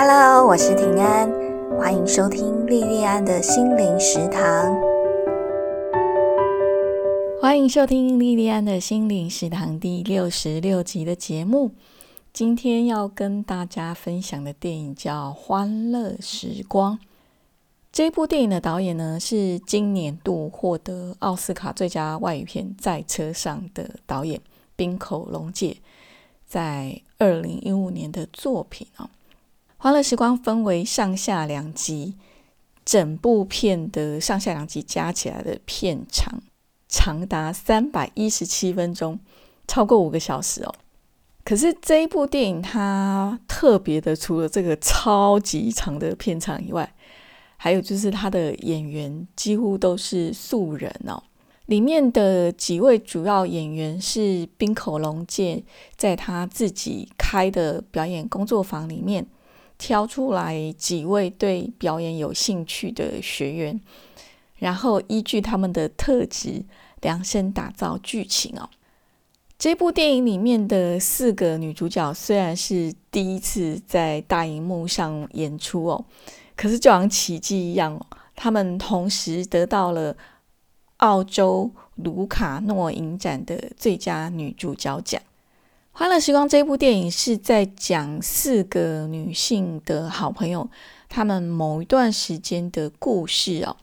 Hello，我是平安，欢迎收听莉莉安的心灵食堂。欢迎收听莉莉安的心灵食堂第六十六集的节目。今天要跟大家分享的电影叫《欢乐时光》。这部电影的导演呢，是今年度获得奥斯卡最佳外语片《在车上》的导演滨口龙介，在二零一五年的作品哦。《欢乐时光》分为上下两集，整部片的上下两集加起来的片长长达三百一十七分钟，超过五个小时哦。可是这一部电影它特别的，除了这个超级长的片长以外，还有就是它的演员几乎都是素人哦。里面的几位主要演员是冰口龙介在他自己开的表演工作坊里面。挑出来几位对表演有兴趣的学员，然后依据他们的特质量身打造剧情哦。这部电影里面的四个女主角虽然是第一次在大荧幕上演出哦，可是就像奇迹一样，她们同时得到了澳洲卢卡诺影展的最佳女主角奖。《欢乐时光》这部电影是在讲四个女性的好朋友，她们某一段时间的故事哦。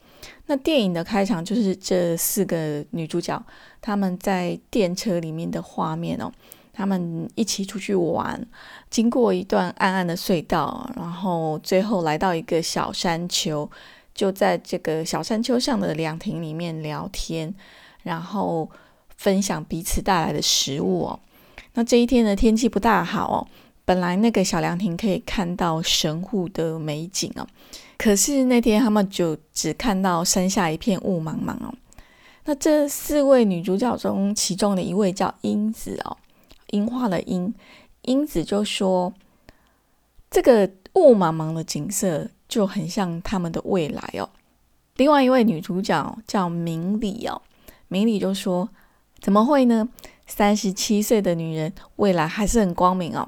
那电影的开场就是这四个女主角她们在电车里面的画面哦，她们一起出去玩，经过一段暗暗的隧道，然后最后来到一个小山丘，就在这个小山丘上的凉亭里面聊天，然后分享彼此带来的食物哦。那这一天的，天气不大好哦。本来那个小凉亭可以看到神户的美景哦，可是那天他们就只看到山下一片雾茫茫哦。那这四位女主角中，其中的一位叫英子哦，樱花的樱，英子就说：“这个雾茫茫的景色就很像他们的未来哦。”另外一位女主角叫明里哦，明里就说：“怎么会呢？”三十七岁的女人，未来还是很光明哦。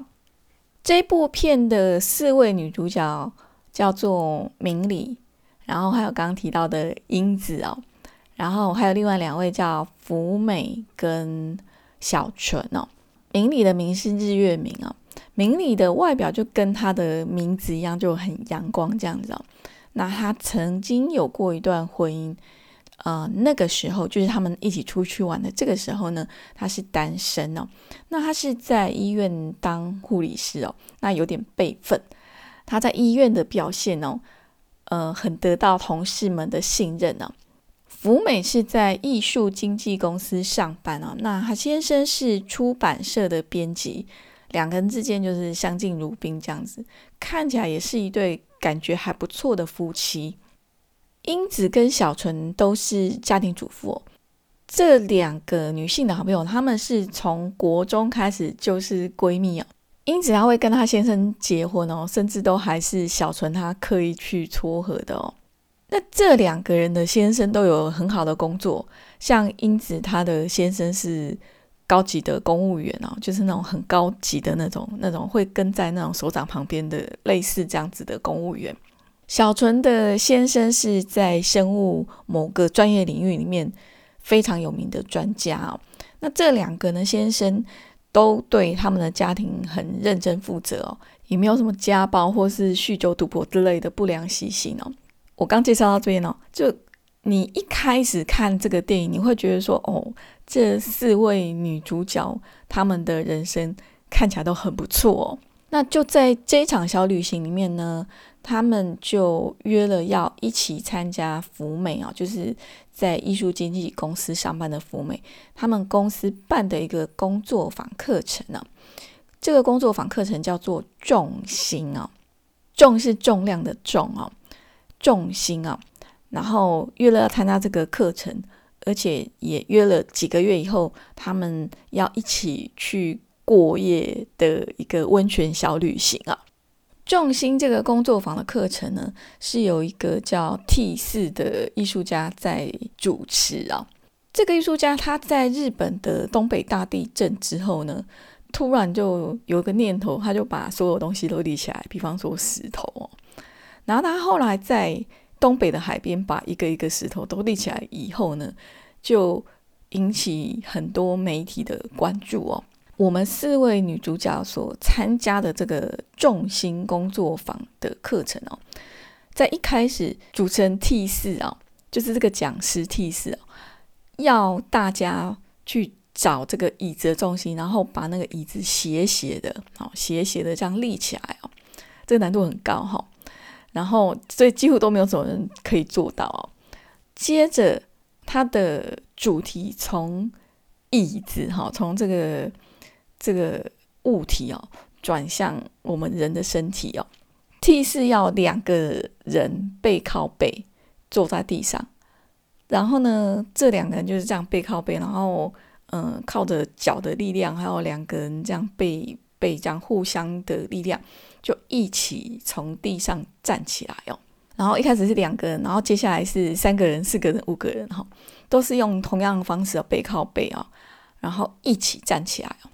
这部片的四位女主角叫做明里，然后还有刚刚提到的英子哦，然后还有另外两位叫福美跟小纯哦。明里的名是日月明哦，明里的外表就跟她的名字一样，就很阳光这样子哦。那她曾经有过一段婚姻。呃，那个时候就是他们一起出去玩的。这个时候呢，他是单身哦。那他是在医院当护理师哦，那有点辈分。他在医院的表现哦，呃，很得到同事们的信任呢。福美是在艺术经纪公司上班哦。那他先生是出版社的编辑，两个人之间就是相敬如宾这样子，看起来也是一对感觉还不错的夫妻。英子跟小纯都是家庭主妇哦，这两个女性的好朋友，她们是从国中开始就是闺蜜啊。英子她会跟她先生结婚哦，甚至都还是小纯她刻意去撮合的哦。那这两个人的先生都有很好的工作，像英子她的先生是高级的公务员哦，就是那种很高级的那种，那种会跟在那种首长旁边的类似这样子的公务员。小纯的先生是在生物某个专业领域里面非常有名的专家哦。那这两个呢，先生都对他们的家庭很认真负责哦，也没有什么家暴或是酗酒赌博之类的不良习性哦。我刚介绍到这边哦，就你一开始看这个电影，你会觉得说，哦，这四位女主角她们的人生看起来都很不错哦。那就在这场小旅行里面呢。他们就约了要一起参加福美啊，就是在艺术经纪公司上班的福美，他们公司办的一个工作坊课程呢。这个工作坊课程叫做重心啊，重是重量的重啊，重心啊。然后约了要参加这个课程，而且也约了几个月以后，他们要一起去过夜的一个温泉小旅行啊。重心这个工作坊的课程呢，是有一个叫 T 四的艺术家在主持啊。这个艺术家他在日本的东北大地震之后呢，突然就有个念头，他就把所有东西都立起来，比方说石头哦。然后他后来在东北的海边把一个一个石头都立起来以后呢，就引起很多媒体的关注哦。我们四位女主角所参加的这个重心工作坊的课程哦，在一开始主持人 T 四啊，就是这个讲师 T 四哦，要大家去找这个椅子的重心，然后把那个椅子斜斜的，好斜斜的这样立起来哦，这个难度很高哈。然后所以几乎都没有什么人可以做到哦。接着它的主题从椅子哈，从这个。这个物体哦，转向我们人的身体哦。T 是要两个人背靠背坐在地上，然后呢，这两个人就是这样背靠背，然后嗯，靠着脚的力量，还有两个人这样背背这样互相的力量，就一起从地上站起来哦。然后一开始是两个人，然后接下来是三个人、四个人、五个人哈，都是用同样的方式哦背靠背啊，然后一起站起来哦。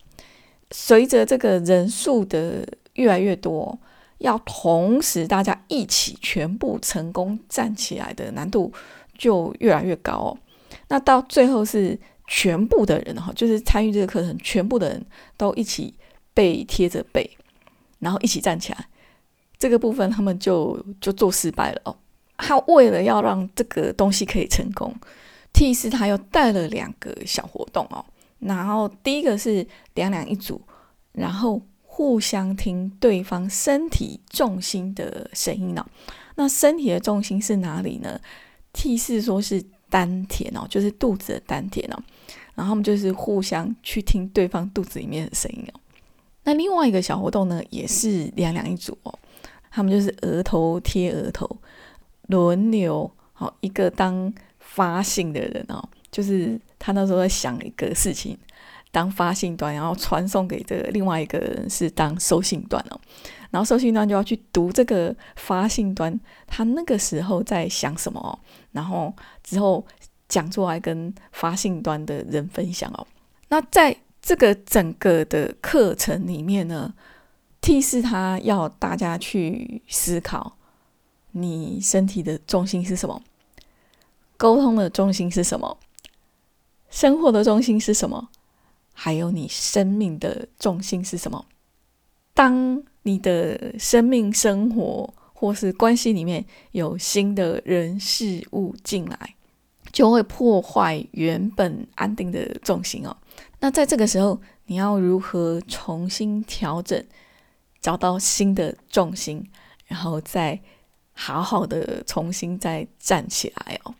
随着这个人数的越来越多，要同时大家一起全部成功站起来的难度就越来越高哦。那到最后是全部的人哈，就是参与这个课程，全部的人都一起背贴着背，然后一起站起来。这个部分他们就就做失败了哦。他为了要让这个东西可以成功，T 四他又带了两个小活动哦。然后第一个是两两一组，然后互相听对方身体重心的声音哦。那身体的重心是哪里呢？T 四说是丹田哦，就是肚子的丹田哦。然后我们就是互相去听对方肚子里面的声音哦。那另外一个小活动呢，也是两两一组哦。他们就是额头贴额头，轮流好一个当发信的人哦。就是他那时候在想一个事情，当发信端，然后传送给这个另外一个人是当收信端哦，然后收信端就要去读这个发信端他那个时候在想什么哦，然后之后讲出来跟发信端的人分享哦。那在这个整个的课程里面呢，T 是他要大家去思考，你身体的重心是什么，沟通的重心是什么。生活的重心是什么？还有你生命的重心是什么？当你的生命、生活或是关系里面有新的人事物进来，就会破坏原本安定的重心哦。那在这个时候，你要如何重新调整，找到新的重心，然后再好好的重新再站起来哦？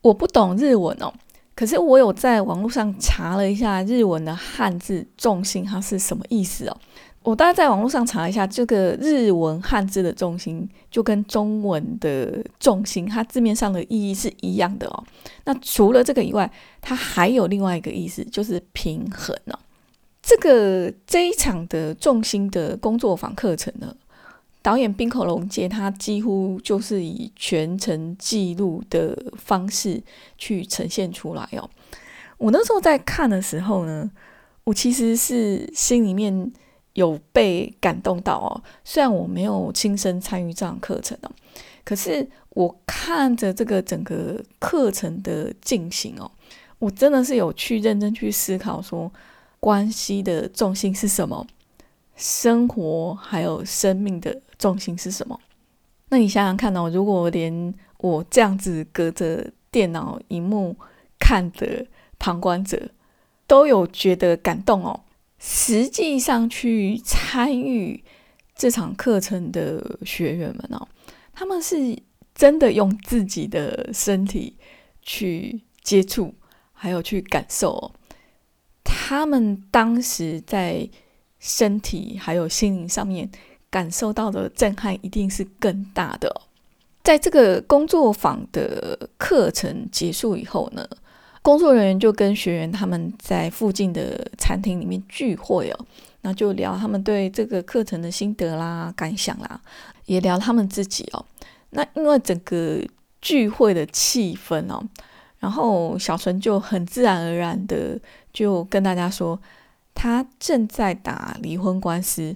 我不懂日文哦。可是我有在网络上查了一下日文的汉字重心，它是什么意思哦？我大概在网络上查一下，这个日文汉字的重心就跟中文的重心，它字面上的意义是一样的哦。那除了这个以外，它还有另外一个意思，就是平衡哦。这个这一场的重心的工作坊课程呢？导演冰口龙介，他几乎就是以全程记录的方式去呈现出来哦。我那时候在看的时候呢，我其实是心里面有被感动到哦。虽然我没有亲身参与这样课程哦，可是我看着这个整个课程的进行哦，我真的是有去认真去思考说，关系的重心是什么，生活还有生命的。重心是什么？那你想想看哦，如果连我这样子隔着电脑荧幕看的旁观者都有觉得感动哦，实际上去参与这场课程的学员们哦，他们是真的用自己的身体去接触，还有去感受哦，他们当时在身体还有心灵上面。感受到的震撼一定是更大的。在这个工作坊的课程结束以后呢，工作人员就跟学员他们在附近的餐厅里面聚会哦，那就聊他们对这个课程的心得啦、感想啦，也聊他们自己哦。那因为整个聚会的气氛哦，然后小纯就很自然而然的就跟大家说。他正在打离婚官司，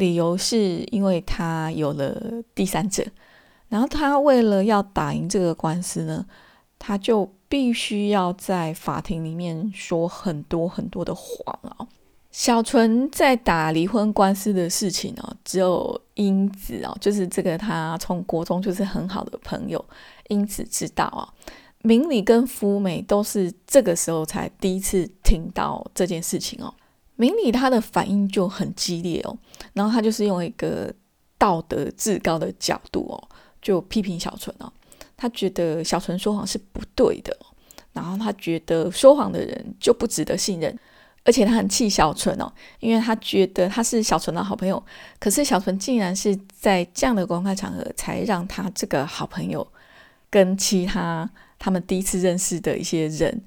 理由是因为他有了第三者。然后他为了要打赢这个官司呢，他就必须要在法庭里面说很多很多的谎啊。小纯在打离婚官司的事情哦，只有英子哦，就是这个他从国中就是很好的朋友，英子知道啊。明理跟福美都是这个时候才第一次听到这件事情哦。明理他的反应就很激烈哦，然后他就是用一个道德至高的角度哦，就批评小纯哦。他觉得小纯说谎是不对的，然后他觉得说谎的人就不值得信任。而且他很气小纯哦，因为他觉得他是小纯的好朋友，可是小纯竟然是在这样的公开场合才让他这个好朋友跟其他他们第一次认识的一些人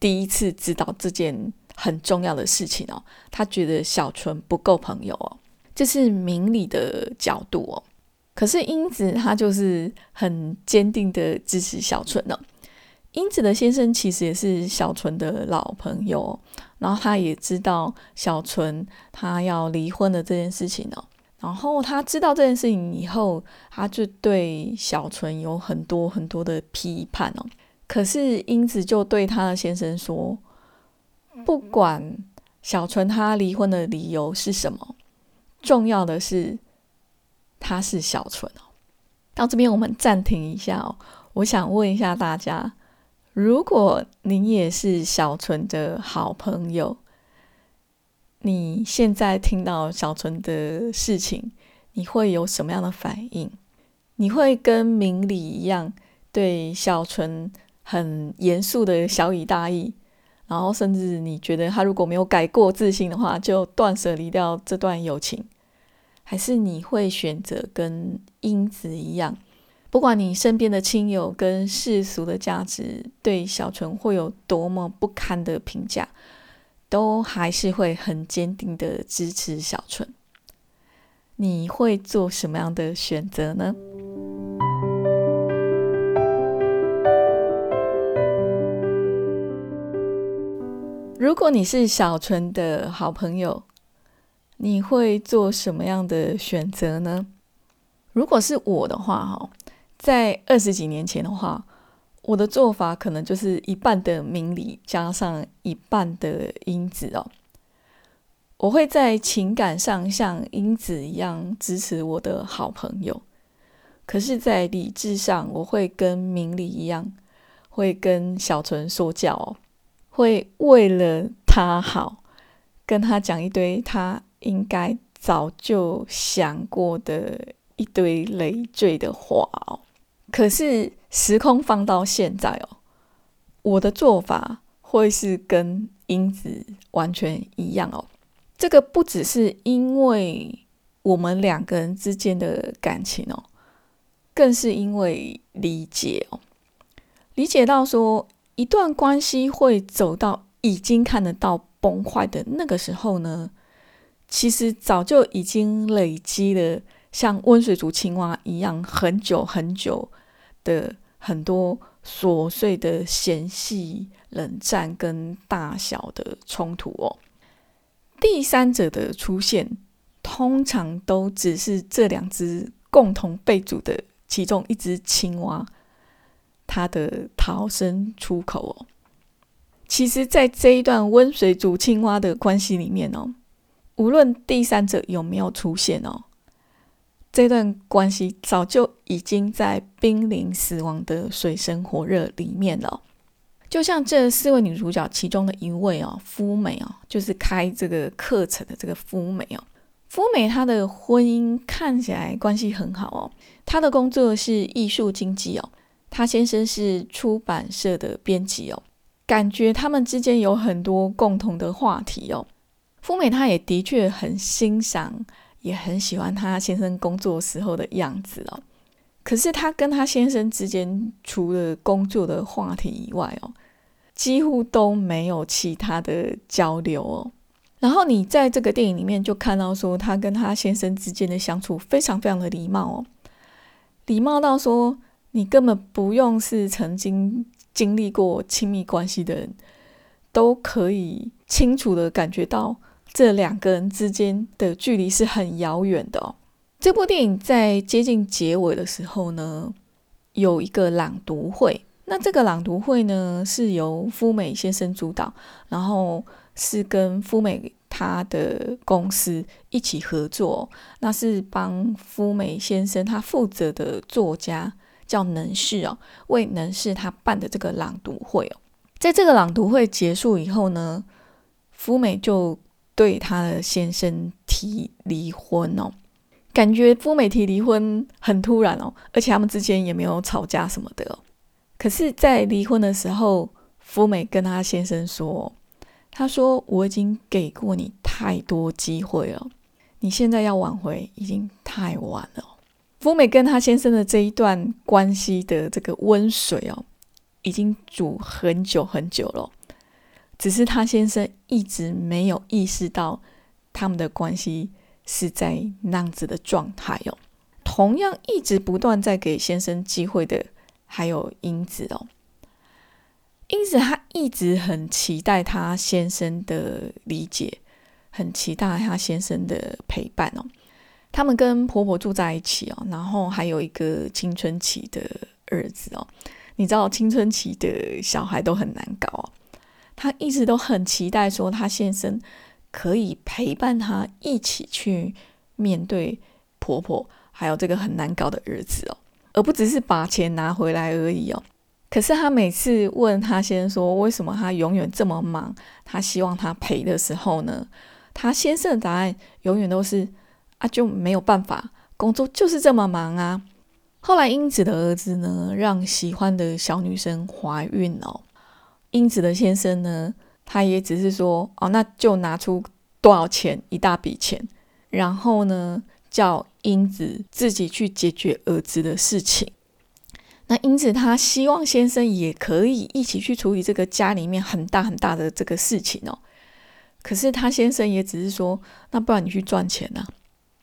第一次知道这件很重要的事情哦。他觉得小纯不够朋友哦，这是明理的角度哦。可是英子他就是很坚定的支持小纯呢。英子的先生其实也是小纯的老朋友。然后他也知道小纯他要离婚的这件事情哦。然后他知道这件事情以后，他就对小纯有很多很多的批判哦。可是英子就对他的先生说，不管小纯他离婚的理由是什么，重要的是他是小纯哦。到这边我们暂停一下哦，我想问一下大家。如果你也是小纯的好朋友，你现在听到小纯的事情，你会有什么样的反应？你会跟明理一样对小纯很严肃的小以大义，然后甚至你觉得他如果没有改过自新的话，就断舍离掉这段友情，还是你会选择跟英子一样？不管你身边的亲友跟世俗的价值对小纯会有多么不堪的评价，都还是会很坚定的支持小纯。你会做什么样的选择呢？如果你是小纯的好朋友，你会做什么样的选择呢？如果是我的话，哈。在二十几年前的话，我的做法可能就是一半的明理加上一半的因子哦。我会在情感上像英子一样支持我的好朋友，可是，在理智上，我会跟明理一样，会跟小纯说教哦，会为了他好，跟他讲一堆他应该早就想过的一堆累赘的话哦。可是时空放到现在哦，我的做法会是跟英子完全一样哦。这个不只是因为我们两个人之间的感情哦，更是因为理解哦，理解到说一段关系会走到已经看得到崩坏的那个时候呢，其实早就已经累积了像温水煮青蛙一样很久很久。的很多琐碎的嫌隙、冷战跟大小的冲突哦，第三者的出现通常都只是这两只共同被煮的其中一只青蛙它的逃生出口哦。其实，在这一段温水煮青蛙的关系里面哦，无论第三者有没有出现哦。这段关系早就已经在濒临死亡的水深火热里面了。就像这四位女主角其中的一位哦，夫美哦，就是开这个课程的这个夫美哦。夫美她的婚姻看起来关系很好哦，她的工作是艺术经济哦，她先生是出版社的编辑哦，感觉他们之间有很多共同的话题哦。夫美她也的确很欣赏。也很喜欢他先生工作时候的样子哦，可是他跟他先生之间除了工作的话题以外哦，几乎都没有其他的交流哦。然后你在这个电影里面就看到说，他跟他先生之间的相处非常非常的礼貌哦，礼貌到说你根本不用是曾经经历过亲密关系的人，都可以清楚的感觉到这两个人之间的距离是很遥远的哦。这部电影在接近结尾的时候呢，有一个朗读会。那这个朗读会呢，是由夫美先生主导，然后是跟夫美他的公司一起合作。那是帮夫美先生他负责的作家叫能士哦，为能士他办的这个朗读会哦。在这个朗读会结束以后呢，福美就对他的先生提离婚哦。感觉夫美提离婚很突然哦，而且他们之间也没有吵架什么的哦。可是，在离婚的时候，夫美跟他先生说：“他说我已经给过你太多机会了，你现在要挽回已经太晚了。”福美跟他先生的这一段关系的这个温水哦，已经煮很久很久了，只是他先生一直没有意识到他们的关系。是在那样子的状态哦。同样一直不断在给先生机会的，还有英子哦。英子她一直很期待她先生的理解，很期待她先生的陪伴哦。他们跟婆婆住在一起哦，然后还有一个青春期的儿子哦。你知道青春期的小孩都很难搞哦。她一直都很期待说她先生。可以陪伴她一起去面对婆婆，还有这个很难搞的儿子哦，而不只是把钱拿回来而已哦。可是她每次问她先生说，为什么他永远这么忙，他希望他陪的时候呢？他先生的答案永远都是啊，就没有办法，工作就是这么忙啊。后来英子的儿子呢，让喜欢的小女生怀孕哦，英子的先生呢？他也只是说哦，那就拿出多少钱，一大笔钱，然后呢，叫英子自己去解决儿子的事情。那英子她希望先生也可以一起去处理这个家里面很大很大的这个事情哦。可是他先生也只是说，那不然你去赚钱呐。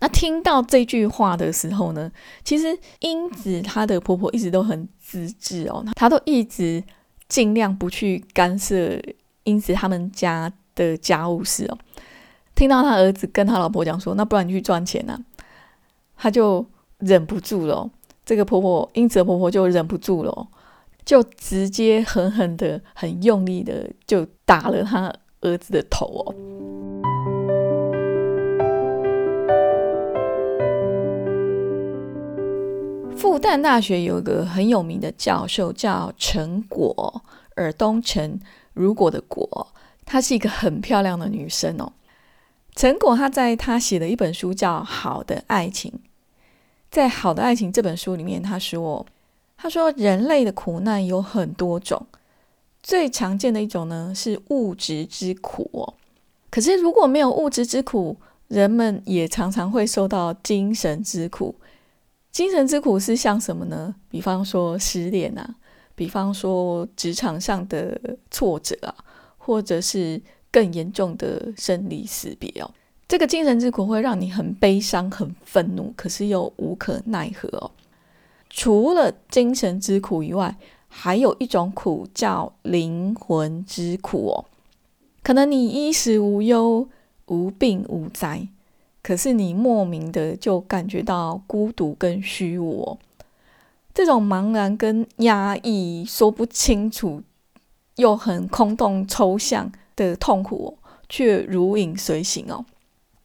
那听到这句话的时候呢，其实英子她的婆婆一直都很自制哦，她都一直尽量不去干涉。英子，他们家的家务事哦，听到他儿子跟他老婆讲说：“那不然你去赚钱呐？”他就忍不住了。这个婆婆，英子的婆婆就忍不住了，就直接狠狠的、很用力的就打了他儿子的头哦。复旦大学有一个很有名的教授叫陈果，尔东陈。如果的果，她是一个很漂亮的女生哦。陈果她在她写的一本书叫《好的爱情》。在《好的爱情》这本书里面，她说：“她说人类的苦难有很多种，最常见的一种呢是物质之苦哦。可是如果没有物质之苦，人们也常常会受到精神之苦。精神之苦是像什么呢？比方说失恋啊。”比方说职场上的挫折啊，或者是更严重的生离死别哦，这个精神之苦会让你很悲伤、很愤怒，可是又无可奈何哦。除了精神之苦以外，还有一种苦叫灵魂之苦哦。可能你衣食无忧、无病无灾，可是你莫名的就感觉到孤独跟虚无。这种茫然跟压抑，说不清楚，又很空洞抽象的痛苦，却如影随形哦。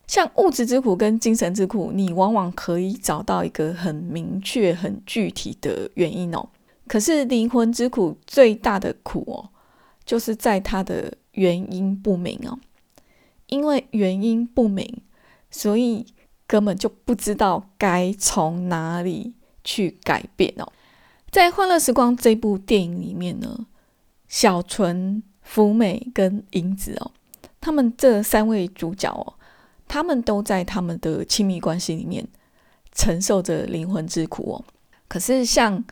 像物质之苦跟精神之苦，你往往可以找到一个很明确、很具体的原因哦。可是灵魂之苦最大的苦哦，就是在它的原因不明哦。因为原因不明，所以根本就不知道该从哪里。去改变哦，在《欢乐时光》这部电影里面呢，小纯、福美跟英子哦，他们这三位主角哦，他们都在他们的亲密关系里面承受着灵魂之苦哦。可是像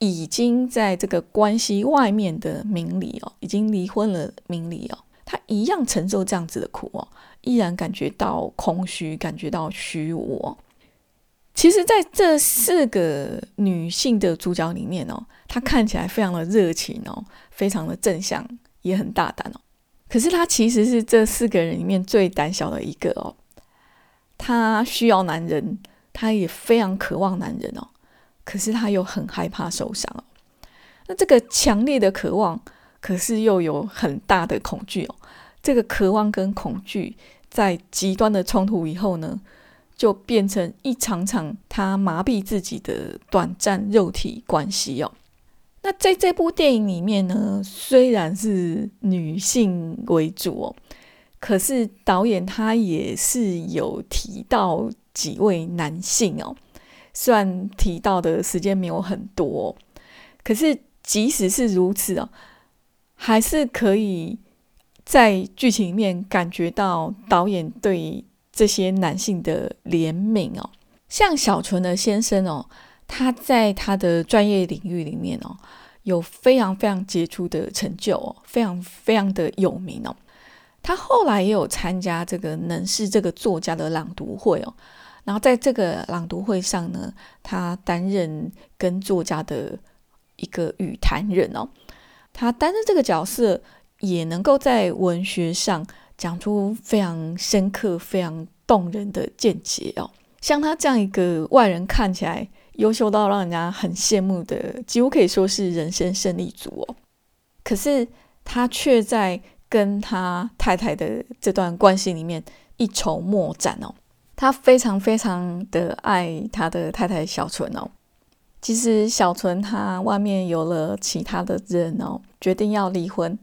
已经在这个关系外面的明理哦，已经离婚了明理哦，他一样承受这样子的苦哦，依然感觉到空虚，感觉到虚无哦。其实，在这四个女性的主角里面哦，她看起来非常的热情哦，非常的正向，也很大胆哦。可是她其实是这四个人里面最胆小的一个哦。她需要男人，她也非常渴望男人哦。可是她又很害怕受伤哦。那这个强烈的渴望，可是又有很大的恐惧哦。这个渴望跟恐惧在极端的冲突以后呢，就变成一场场他麻痹自己的短暂肉体关系哦。那在这部电影里面呢，虽然是女性为主哦，可是导演他也是有提到几位男性哦。虽然提到的时间没有很多，可是即使是如此哦，还是可以在剧情里面感觉到导演对这些男性的怜悯哦。像小纯的先生哦，他在他的专业领域里面哦，有非常非常杰出的成就哦，非常非常的有名哦。他后来也有参加这个能是这个作家的朗读会哦。然后在这个朗读会上呢，他担任跟作家的一个语谈人哦。他担任这个角色，也能够在文学上讲出非常深刻、非常动人的见解哦。像他这样一个外人看起来优秀到让人家很羡慕的，几乎可以说是人生胜利组哦。可是他却在跟他太太的这段关系里面一筹莫展哦。他非常非常的爱他的太太小纯哦。其实小纯他外面有了其他的人哦，决定要离婚。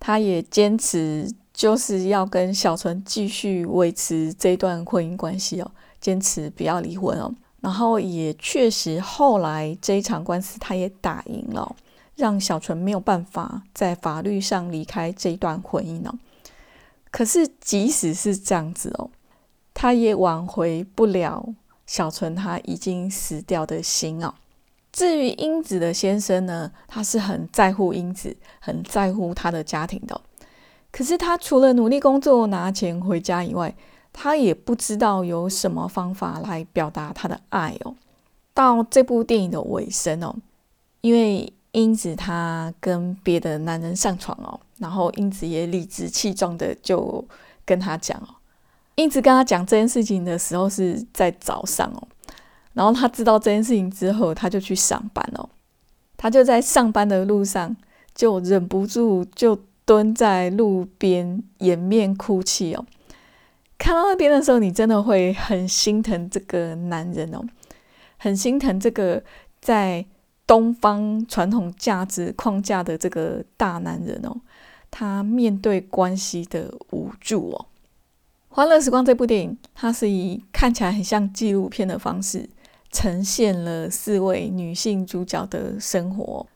他也坚持就是要跟小纯继续维持这段婚姻关系哦，坚持不要离婚哦。然后也确实后来这一场官司他也打赢了，让小纯没有办法在法律上离开这一段婚姻哦。可是即使是这样子哦。他也挽回不了小纯他已经死掉的心哦。至于英子的先生呢，他是很在乎英子，很在乎他的家庭的。可是他除了努力工作拿钱回家以外，他也不知道有什么方法来表达他的爱哦。到这部电影的尾声哦，因为英子她跟别的男人上床哦，然后英子也理直气壮的就跟他讲哦。英子跟他讲这件事情的时候是在早上哦，然后他知道这件事情之后，他就去上班哦。他就在上班的路上就忍不住就蹲在路边掩面哭泣哦。看到那边的时候，你真的会很心疼这个男人哦，很心疼这个在东方传统价值框架的这个大男人哦，他面对关系的无助哦。《欢乐时光》这部电影，它是以看起来很像纪录片的方式，呈现了四位女性主角的生活。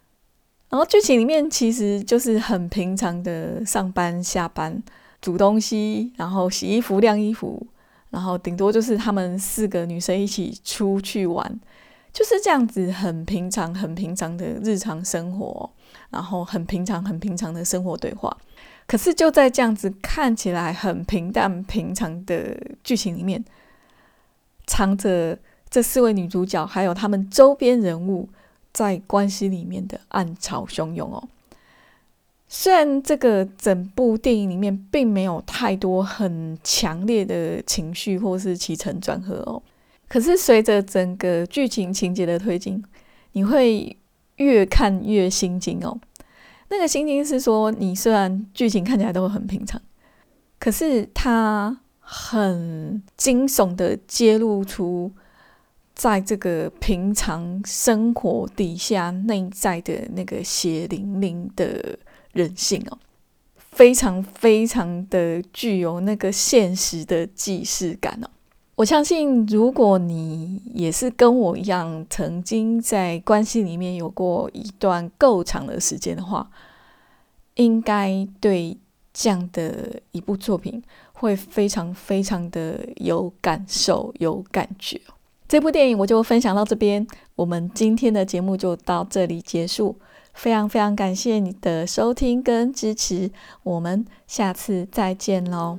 然后剧情里面其实就是很平常的上班、下班、煮东西，然后洗衣服、晾衣服，然后顶多就是她们四个女生一起出去玩，就是这样子很平常、很平常的日常生活，然后很平常、很平常的生活对话。可是就在这样子看起来很平淡平常的剧情里面，藏着这四位女主角还有他们周边人物在关系里面的暗潮汹涌哦。虽然这个整部电影里面并没有太多很强烈的情绪或是起承转合哦，可是随着整个剧情情节的推进，你会越看越心惊哦。那个心惊是说，你虽然剧情看起来都很平常，可是它很惊悚的揭露出，在这个平常生活底下内在的那个血淋淋的人性哦，非常非常的具有那个现实的既视感哦。我相信，如果你也是跟我一样，曾经在关系里面有过一段够长的时间的话，应该对这样的一部作品会非常非常的有感受、有感觉。这部电影我就分享到这边，我们今天的节目就到这里结束。非常非常感谢你的收听跟支持，我们下次再见喽。